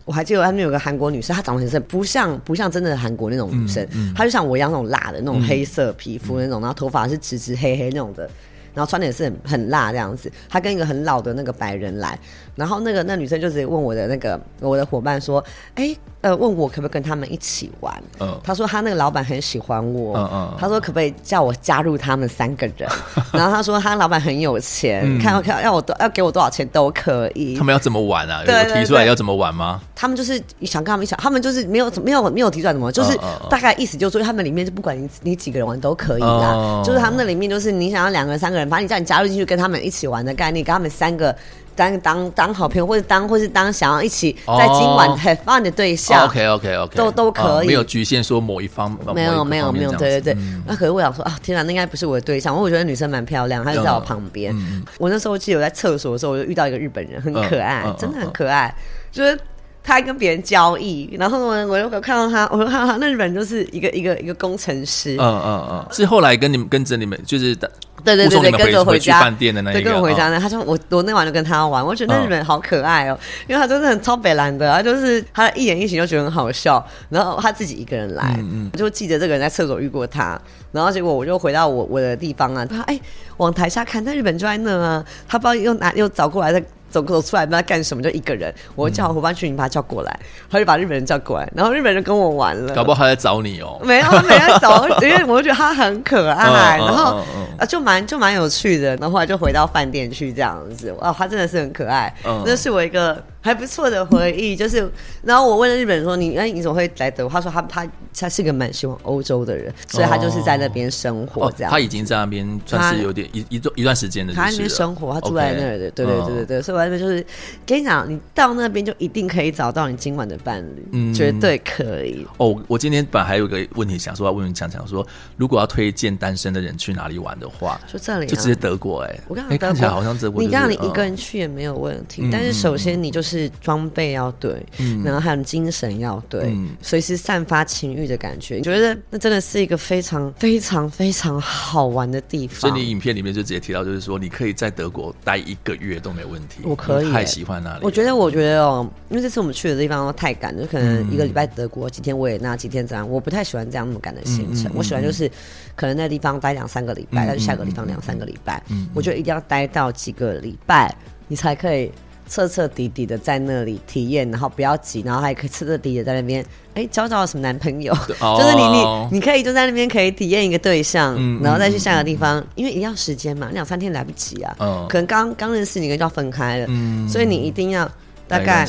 我还记得他们有个韩国女生，她长得很像，不像不像真的韩国那种女生，她就像我一样那种辣的那种黑色皮肤那种，嗯、然后头发是直直黑黑那种的，然后穿的也是很很辣这样子。她跟一个很老的那个白人来，然后那个那女生就直接问我的那个我的伙伴说：“哎、欸。”呃，问我可不可以跟他们一起玩？嗯，他说他那个老板很喜欢我，嗯嗯，他说可不可以叫我加入他们三个人？然后他说他老板很有钱，看要要我多要给我多少钱都可以。他们要怎么玩啊？有提出来要怎么玩吗？他们就是想跟他们一起，他们就是没有没有没有提出来怎么，就是大概意思就是说他们里面就不管你你几个人玩都可以啦，就是他们那里面就是你想要两个人三个人，反正你叫你加入进去跟他们一起玩的概念，跟他们三个。当当当好朋友，或者当或是当想要一起在今晚 have fun 的对象，OK OK OK，都都可以，没有局限说某一方，没有没有没有，对对对。那可是我想说啊，天哪，那应该不是我的对象。我觉得女生蛮漂亮，她就在我旁边。我那时候记得我在厕所的时候，我就遇到一个日本人，很可爱，真的很可爱。就是他还跟别人交易，然后呢我又看到他，我说哈哈，那日本人就是一个一个一个工程师。嗯嗯嗯，是后来跟你们跟着你们就是。对对对对，跟着回家，饭店的那个，对，跟我回家呢。他说我我那晚就跟他玩，我觉得那日本人好可爱哦，因为他真的很超北蓝的，他就是他的一言一行就觉得很好笑。然后他自己一个人来，我就记得这个人在厕所遇过他。然后结果我就回到我我的地方啊，他哎往台下看，那日本就在那啊，他不知道又拿又找过来的。走走出来，不知道干什么，就一个人。我叫伙伴去，你把他叫过来，他就把日本人叫过来，然后日本人跟我玩了。搞不好他在找你哦？没有，他没有找，因为我就觉得他很可爱，然后啊，就蛮就蛮有趣的。然后后来就回到饭店去这样子。哇，他真的是很可爱，那是我一个还不错的回忆，就是，然后我问了日本人说：“你哎，你怎么会来德国？”他说他：“他他他是个蛮喜欢欧洲的人，所以他就是在那边生活这样。哦哦”他已经在那边算是有点一一段一段时间的，他在那边生活，他住在那儿的，okay, 对对对对对。所以我在那边就是跟你讲，你到那边就一定可以找到你今晚的伴侣，嗯，绝对可以。哦，我今天本来还有一个问题想说要问问强强说，如果要推荐单身的人去哪里玩的话，就这里、啊，就直接德国哎、欸。我刚刚看起来好像这、就是，你让你一个人去也没有问题，嗯、但是首先你就是。是装备要对，嗯，然后还有精神要对，嗯，随时散发情欲的感觉。你觉得那真的是一个非常非常非常好玩的地方。所以你影片里面就直接提到，就是说你可以在德国待一个月都没问题。我可以，太喜欢那里。我觉得，我觉得哦，因为这次我们去的地方都太赶，就可能一个礼拜德国几天维也纳几天这样。我不太喜欢这样那么赶的行程，嗯，我喜欢就是可能那地方待两三个礼拜，再去下个地方两三个礼拜。嗯，我觉得一定要待到几个礼拜，你才可以。彻彻底底的在那里体验，然后不要急，然后还可以彻彻底底的在那边，哎，交到了什么男朋友？哦、就是你你你可以就在那边可以体验一个对象，嗯、然后再去下个地方，嗯、因为一定要时间嘛，两三天来不及啊。嗯、可能刚刚认识你，就要分开了，嗯，所以你一定要大概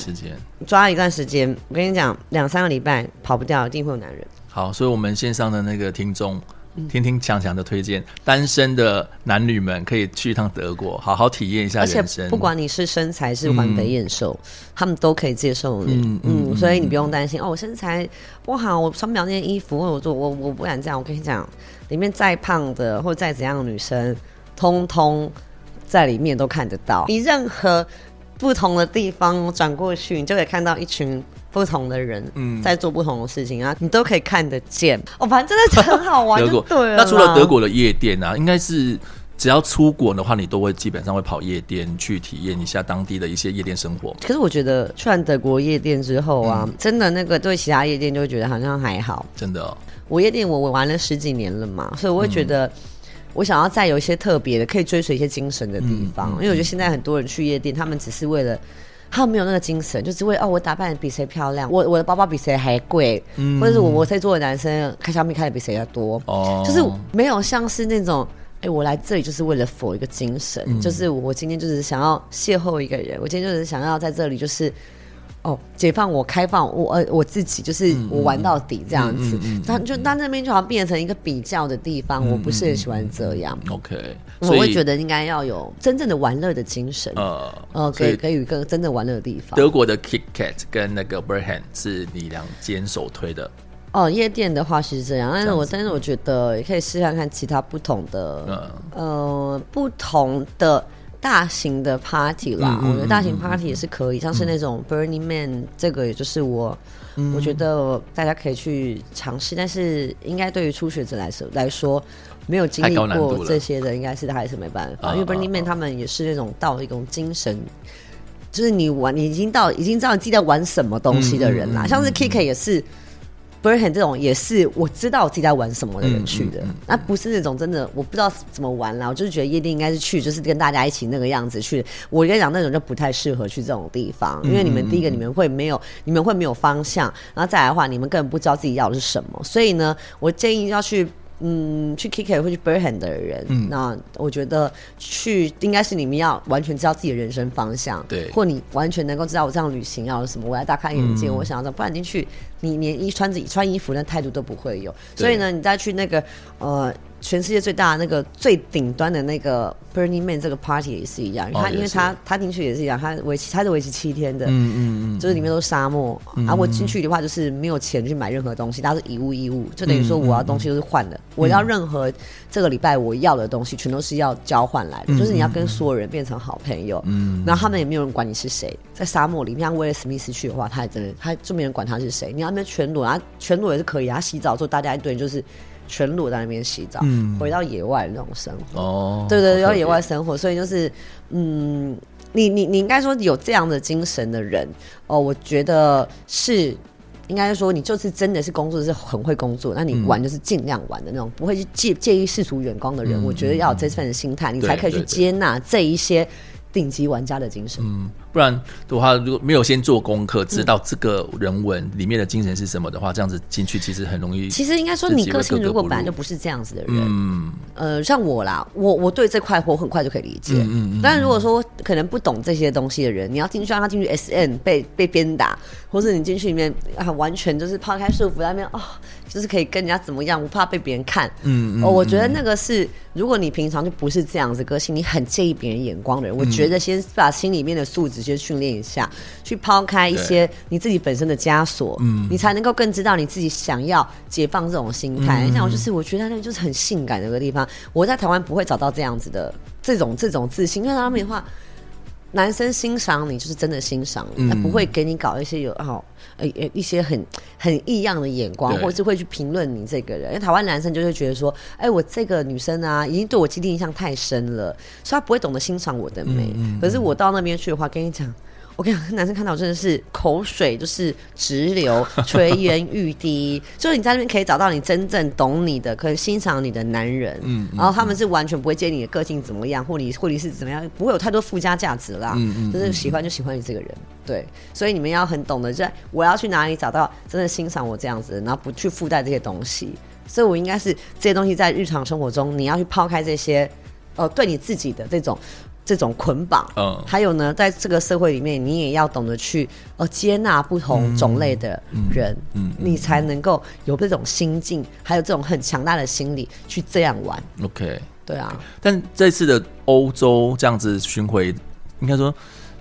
抓一段时间。我跟你讲，两三个礼拜跑不掉，一定会有男人。好，所以我们线上的那个听众。听听强强的推荐，单身的男女们可以去一趟德国，好好体验一下人生。不管你是身材是完肥燕瘦，嗯，他们都可以接受你。嗯嗯，嗯，所以你不用担心哦，我身材不好，我穿不了那件衣服，或者我我我不敢这样。我跟你讲，里面再胖的或者再怎样的女生，通通在里面都看得到。你任何不同的地方转过去，你就可以看到一群。不同的人在做不同的事情啊，你都可以看得见。哦，反正真的很好玩。德国对，那除了德国的夜店啊，应该是只要出国的话，你都会基本上会跑夜店去体验一下当地的一些夜店生活。可是我觉得去完德国夜店之后啊，嗯、真的那个对其他夜店就会觉得好像还好。真的、哦，我夜店我我玩了十几年了嘛，所以我会觉得我想要再有一些特别的，可以追随一些精神的地方。因为我觉得现在很多人去夜店，他们只是为了。他们没有那个精神，就只会哦，我打扮比谁漂亮，我我的包包比谁还贵，嗯，或者是我我在座的男生开小米开的比谁要多，哦，就是没有像是那种，哎、欸，我来这里就是为了 for 一个精神，嗯，就是我今天就是想要邂逅一个人，我今天就是想要在这里就是。哦，解放我，开放我，呃，我自己就是我玩到底这样子，他、就他那边就好像变成一个比较的地方，嗯、我不是很喜欢这样。OK，我会觉得应该要有真正的玩乐的精神。呃呃，给给予一个真正玩乐的地方。德国的 KitKat 跟那个 Berghain 是你两间首推的。哦，夜店的话是这样，但是我但是我觉得也可以试看看其他不同的，嗯、呃，不同的。大型的 party 啦，嗯、我觉得大型 party 也是可以，嗯、像是那种 Burning Man，、嗯、这个也就是我，嗯、我觉得大家可以去尝试，但是应该对于初学者来说来说，没有经历过这些的，应该是他还是没办法，因为 Burning Man 他们也是那种到一种精神，就是你玩，你已经到已经知道你自己在玩什么东西的人啦，嗯、像是 Kiki 也是。这种也是我知道我自己在玩什么的人去的，那、嗯嗯嗯啊、不是那种真的我不知道怎么玩啦。我就是觉得夜店应该是去，就是跟大家一起那个样子去。我跟你讲，那种就不太适合去这种地方，因为你们第一个你们会没有，你们会没有方向，然后再来的话，你们根本不知道自己要的是什么。所以呢，我建议要去。嗯，去 kick it 或去 Berghain 的人，嗯，那我觉得去应该是你们要完全知道自己的人生方向，对，或你完全能够知道我这样旅行要什么，我要大开眼界，嗯、我想要这样，不然进去你连一穿着穿衣服那态度都不会有。所以呢，你再去那个呃。全世界最大的那个最顶端的那个 Burning Man 这个 party 也是一样，他、哦、因为他他进去也是一样，他为期他是为期七天的，嗯嗯嗯，就是里面都是沙漠，嗯、啊，我进去的话就是没有钱去买任何东西，它是以物易物，就等于说我要东西都是换的，嗯、我要任何这个礼拜我要的东西全都是要交换来的，嗯、就是你要跟所有人变成好朋友，嗯，然后他们也没有人管你是谁，在沙漠里面，像威尔史密斯去的话，他也真的他就没人管他是谁，你要那边全裸，啊，全裸也是可以啊，他洗澡之后大家一堆就是。全裸在那边洗澡，嗯，回到野外那种生活。哦，对对对，要野外生活，所以就是，嗯，你你你应该说有这样的精神的人，哦，我觉得是应该说你就是真的是工作是很会工作，那你玩就是尽量玩的那种，嗯、不会去介介意世俗眼光的人。嗯、我觉得要有这份心态，嗯、你才可以去接纳这一些。顶级玩家的精神。嗯，不然的话，如果没有先做功课，知道这个人文里面的精神是什么的话，这样子进去其实很容易。其实应该说，你个性如果本来就不是这样子的人，嗯，呃，像我啦，我我对这块我很快就可以理解。嗯嗯，嗯。但是如果说可能不懂这些东西的人，你要进去让他进去 S N 被被鞭打，或者你进去里面啊，完全就是抛开束缚在那边哦。就是可以跟人家怎么样，不怕被别人看。嗯，嗯哦，我觉得那个是，如果你平常就不是这样子个性，你很介意别人眼光的人，嗯，我觉得先把心里面的素质先训练一下，去抛开一些你自己本身的枷锁，嗯，你才能够更知道你自己想要解放这种心态。像我就是，我觉得那就是很性感的一个地方。我在台湾不会找到这样子的这种这种自信，因为他们的话。男生欣赏你就是真的欣赏你，他、嗯、不会给你搞一些有哦呃呃一些很很异样的眼光，或者是会去评论你这个人。因为台湾男生就会觉得说，哎、欸，我这个女生啊，已经对我既定印象太深了，所以他不会懂得欣赏我的美、嗯。可是我到那边去的话，跟你讲。我跟你讲，男生看到真的是口水就是直流，垂涎欲滴。就是你在那边可以找到你真正懂你的、可以欣赏你的男人。嗯，然后他们是完全不会介意你的个性怎么样，或你或你是怎么样，不会有太多附加价值啦。嗯嗯，就是喜欢就喜欢你这个人。对，所以你们要很懂得，在我要去哪里找到真的欣赏我这样子，然后不去附带这些东西。所以我应该是这些东西在日常生活中，你要去抛开这些，呃，对你自己的这种。这种捆绑，嗯，还有呢，在这个社会里面，你也要懂得去呃接纳不同种类的人，嗯，嗯，嗯，你才能够有这种心境，还有这种很强大的心理去这样玩。OK，对啊。但这次的欧洲这样子巡回，应该说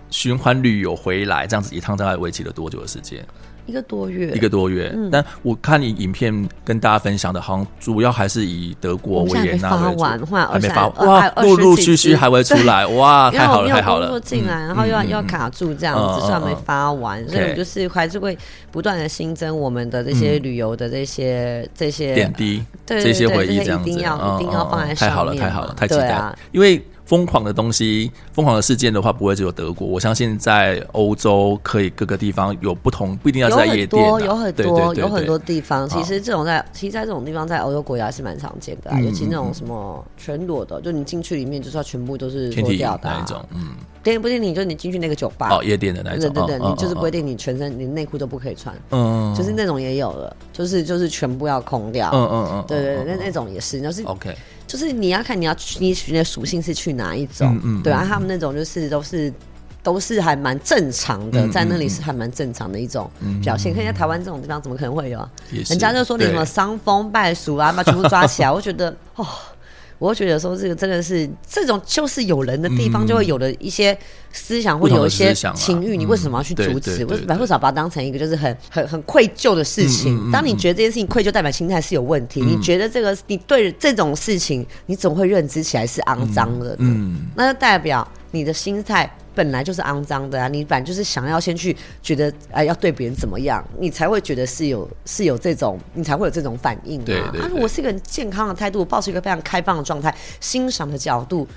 循环旅游回来这样子一趟，大概维持了多久的时间？一个多月，一个多月。嗯，但我看你影片跟大家分享的，好像主要还是以德国维也纳为主，还没发完，还没发完，哇，陆陆续续还会 出来，哇，太好了，太好了。工作进来，然后又要、嗯、又要卡住这样子，算、嗯、没发完，嗯、所以我就是还是会不断的新增我们的这些旅游的这些、嗯、这些点滴，对这些回忆，这样子，一定要、嗯、一定要放在上面。太好了，太好了，太期待因为。疯狂的东西，疯狂的事件的话，不会只有德国。我相信在欧洲，可以各个地方有不同，不一定要在夜店，有很多，有很多，地方。其实这种在，其实在这种地方，在欧洲国家是蛮常见的、啊嗯，尤其那种什么全裸的，就你进去里面就是要全部都是脱掉的、啊、那一种。嗯，电不电你就你进去那个酒吧，哦，夜店的那种，对对对，你就是规定你全身你内裤都不可以穿，嗯，就是那种也有了，就是就是全部要空掉，嗯嗯嗯，对对对，那那种也是，就是 OK。就是你要看你要去你选的属性是去哪一种，嗯嗯、对啊，他们那种就是都是都是还蛮正常的、嗯，在那里是还蛮正常的一种表现。看、嗯、在台湾这种地方怎么可能会有啊？人家就说你什么伤风败俗啊，把全部抓起来，我觉得哦。我觉得说这个真的是这种就是有人的地方就会有的一些思想，或有一些情欲，你为什么要去阻止？为什么会把它当成一个就是很很很愧疚的事情？当你觉得这件事情愧疚，代表心态是有问题。你觉得这个你对这种事情，你总会认知起来是肮脏的，嗯，那就代表你的心态。本来就是肮脏的啊！你本来就是想要先去觉得哎，要对别人怎么样，你才会觉得是有是有这种，你才会有这种反应啊。对对对。啊，我是一个很健康的态度，抱持一个非常开放的状态，欣赏的角度，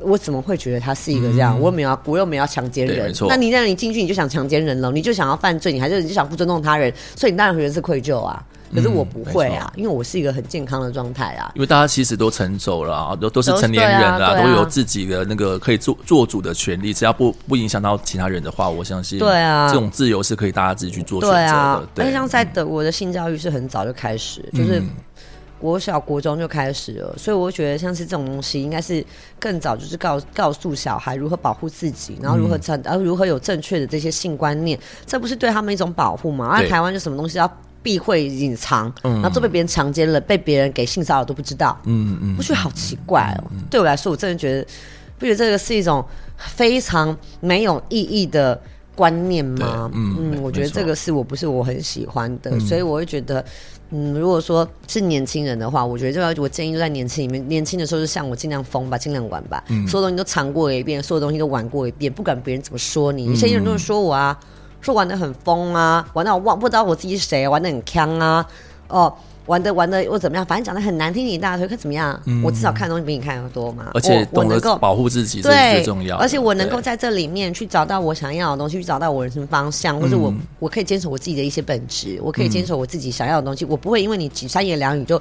我怎么会觉得他是一个这样？嗯、我又没有要，我又没有要强奸人。那你让你进去，你就想强奸人了，你就想要犯罪，你还是你就想不尊重他人，所以你当然觉得是愧疚啊。可是我不会啊，嗯、因为我是一个很健康的状态啊。因为大家其实都成熟了啊，都都是成年人了，都，啊啊、都有自己的那个可以做做主的权利。只要不不影响到其他人的话，我相信对啊，这种自由是可以大家自己去做选择的。对啊，而且像在德国的性教育是很早就开始，嗯、就是国小国中就开始了，所以我觉得像是这种东西，应该是更早就是告告诉小孩如何保护自己，然后如何正，然后如何有正确的这些性观念，这不是对他们一种保护吗？而台湾就什么东西要。避讳隐藏，然后都被别人强奸了，被别人给性骚扰都不知道。嗯嗯，我觉得好奇怪哦。嗯、对我来说，我真的觉得，不觉得这个是一种非常没有意义的观念吗？嗯嗯，我觉得这个是我不是我很喜欢的，所以我会觉得，嗯，如果说是年轻人的话，我觉得就要我建议就在年轻里面，年轻的时候就像我尽量疯吧，尽量玩吧，嗯、所有东西都尝过一遍，所有东西都玩过一遍，不管别人怎么说你，以前有人都说我啊。说玩的很疯啊，玩到我忘不知道我自己是谁，玩的很锵啊，哦，玩的玩的又怎么样？反正讲的很难听一大堆，可怎么样？嗯、我至少看的东西比你看的多嘛。而且懂得保护自己，这是最重要。而且我能够在这里面去找到我想要的东西，去找到我人生方向，或者我我可以坚守我自己的一些本质，我可以坚守我自己想要的东西，嗯、我不会因为你几三言两语就。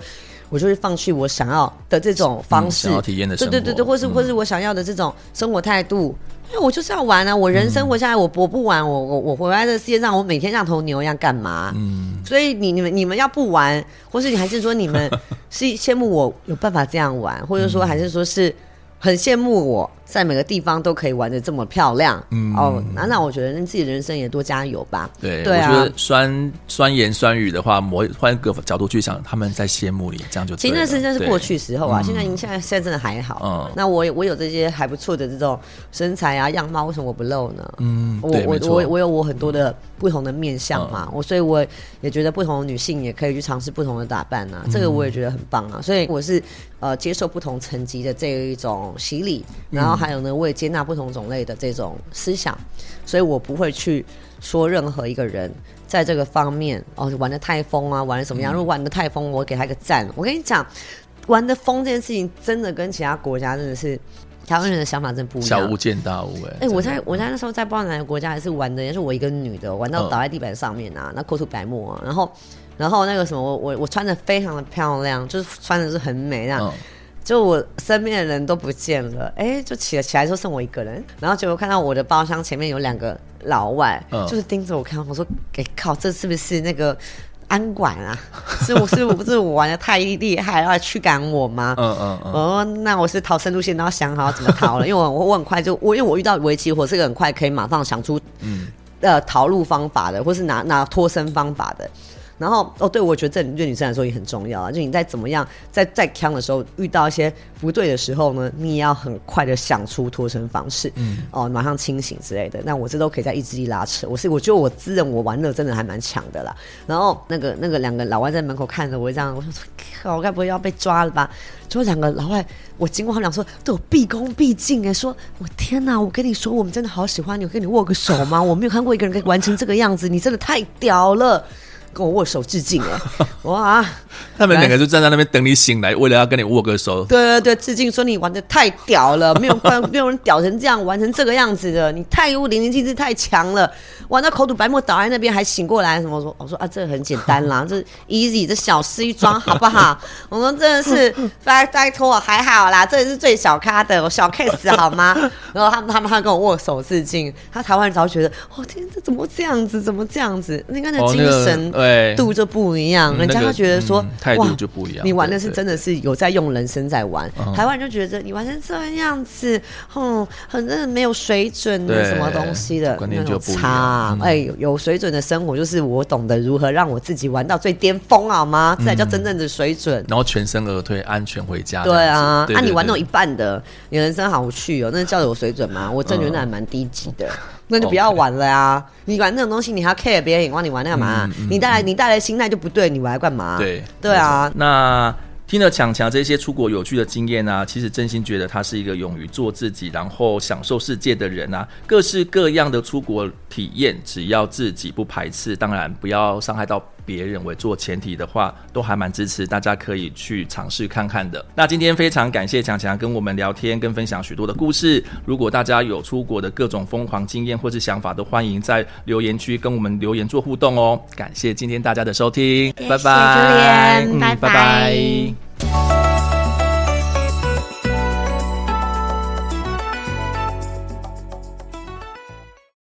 我就会放弃我想要的这种方式，嗯、想要体验的生活，对对对对，或是、嗯、或是我想要的这种生活态度。因为我就是要玩啊！我人生活下来，我我不玩，我我我活在这世界上，我每天像头牛一样干嘛？嗯，所以你你们你们要不玩，或是你还是说你们 是羡慕我有办法这样玩，或者说还是说是很羡慕我。在每个地方都可以玩的这么漂亮，嗯哦，那那我觉得你自己的人生也多加油吧。对，对啊，我觉得酸酸言酸语的话，我换一个角度去想，他们在羡慕你，这样就其实那是那是过去时候啊。现在您现在现在真的还好。嗯，那我我有这些还不错的这种身材啊样貌，为什么我不露呢？嗯，我我我我有我很多的不同的面相嘛，我所以我也觉得不同的女性也可以去尝试不同的打扮啊，这个我也觉得很棒啊。所以我是呃接受不同层级的这一种洗礼，然后。还有呢，我也接纳不同种类的这种思想，所以我不会去说任何一个人在这个方面哦玩的太疯啊，玩的怎么样？如果玩的太疯，我给他一个赞。我跟你讲，玩的疯这件事情，真的跟其他国家真的是台湾人的想法真不一样。小巫见大巫哎！哎，我在我在那时候在不知道哪个国家，还是玩的也是我一个女的，玩到倒在地板上面啊，那口吐白沫啊，然后然后那个什么，我我我穿的非常的漂亮，就是穿的是很美那样。就我身边的人都不见了，哎、欸，就起了起来，就剩我一个人。然后结果看到我的包厢前面有两个老外，嗯、就是盯着我看。我说：“给、欸、靠，这是不是那个安管啊？是我是我不是我玩的太厉害，要驱赶我吗？”嗯嗯嗯。哦，那我是逃生路线都要想好怎么逃了，因为我我很快就我因为我遇到围棋，我是个很快可以马上想出嗯呃逃路方法的，或是拿拿脱身方法的。然后哦，对，我觉得这对女生来说也很重要啊。就你在怎么样，在在腔的时候遇到一些不对的时候呢，你也要很快的想出脱身方式，嗯，哦，马上清醒之类的。那我这都可以在意志力拉扯。我是我觉得我自认我玩的真的还蛮强的啦。然后那个那个两个老外在门口看着我这样，我说靠，我该不会要被抓了吧？就两个老外，我经过他俩说都有毕恭毕敬哎，说我天哪，我跟你说，我们真的好喜欢你，我跟你握个手吗？我没有看过一个人可以完成这个样子，你真的太屌了。跟我握手致敬哎！哇，他们两个就站在那边等你醒来，为了要跟你握个手。对对对，致敬说你玩的太屌了，没有 没有人屌成这样，玩成这个样子的，你太有淋漓尽致，太强了。玩到口吐白沫倒在那边还醒过来，什么说？我说啊，这个很简单啦，这 easy，这小事一桩，好不好？我说真的是拜拜托，还好啦，这也是最小咖的小 case 好吗？然后他们他们还跟我握手致敬，他台湾人早就觉得，哦天，这怎么这样子？怎么这样子？你看那精神。对，度就不一样，人家就觉得说，态度就不一样。你玩的是真的是有在用人生在玩，台湾人就觉得你玩成这样子，嗯，很真的没有水准的什么东西的，观念就不。差，哎，有水准的生活就是我懂得如何让我自己玩到最巅峰，好吗？这才叫真正的水准。然后全身而退，安全回家。对啊，那你玩到一半的，你人生好无趣哦，那叫有水准吗？我真觉得还蛮低级的。那就不要玩了呀！你玩那种东西，你还要 care 别人眼光，你玩那干嘛？你带来你带来心态就不对，你玩干嘛？对对啊。那听了强强这些出国有趣的经验啊，其实真心觉得他是一个勇于做自己，然后享受世界的人啊。各式各样的出国体验，只要自己不排斥，当然不要伤害到。别人为做前提的话，都还蛮支持，大家可以去尝试看看的。那今天非常感谢强强跟我们聊天，跟分享许多的故事。如果大家有出国的各种疯狂经验或是想法，都欢迎在留言区跟我们留言做互动哦。感谢今天大家的收听，拜拜，拜拜。